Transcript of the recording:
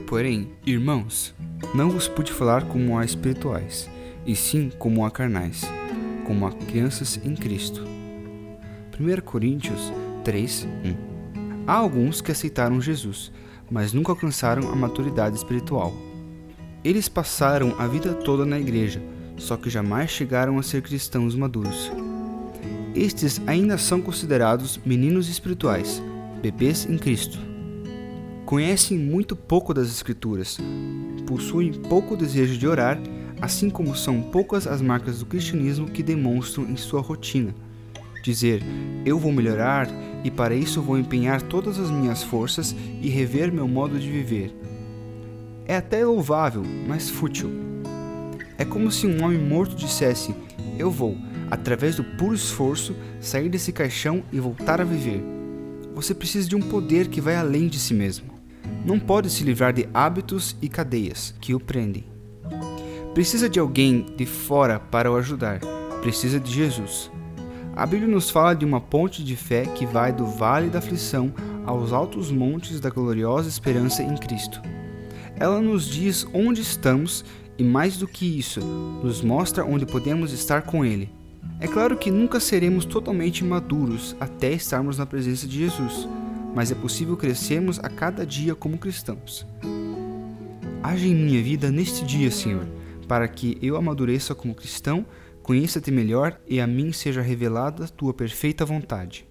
porém, irmãos, não vos pude falar como a espirituais, e sim como a carnais, como a crianças em Cristo. 1 Coríntios 3, 1 Há alguns que aceitaram Jesus, mas nunca alcançaram a maturidade espiritual. Eles passaram a vida toda na igreja, só que jamais chegaram a ser cristãos maduros. Estes ainda são considerados meninos espirituais, bebês em Cristo. Conhecem muito pouco das Escrituras, possuem pouco desejo de orar, assim como são poucas as marcas do cristianismo que demonstram em sua rotina. Dizer, eu vou melhorar e para isso vou empenhar todas as minhas forças e rever meu modo de viver. É até louvável, mas fútil. É como se um homem morto dissesse: Eu vou, através do puro esforço, sair desse caixão e voltar a viver. Você precisa de um poder que vai além de si mesmo. Não pode se livrar de hábitos e cadeias que o prendem. Precisa de alguém de fora para o ajudar. Precisa de Jesus. A Bíblia nos fala de uma ponte de fé que vai do vale da aflição aos altos montes da gloriosa esperança em Cristo. Ela nos diz onde estamos e, mais do que isso, nos mostra onde podemos estar com Ele. É claro que nunca seremos totalmente maduros até estarmos na presença de Jesus, mas é possível crescermos a cada dia como cristãos. Age em minha vida neste dia, Senhor, para que eu amadureça como cristão Conheça-te melhor e a mim seja revelada tua perfeita vontade.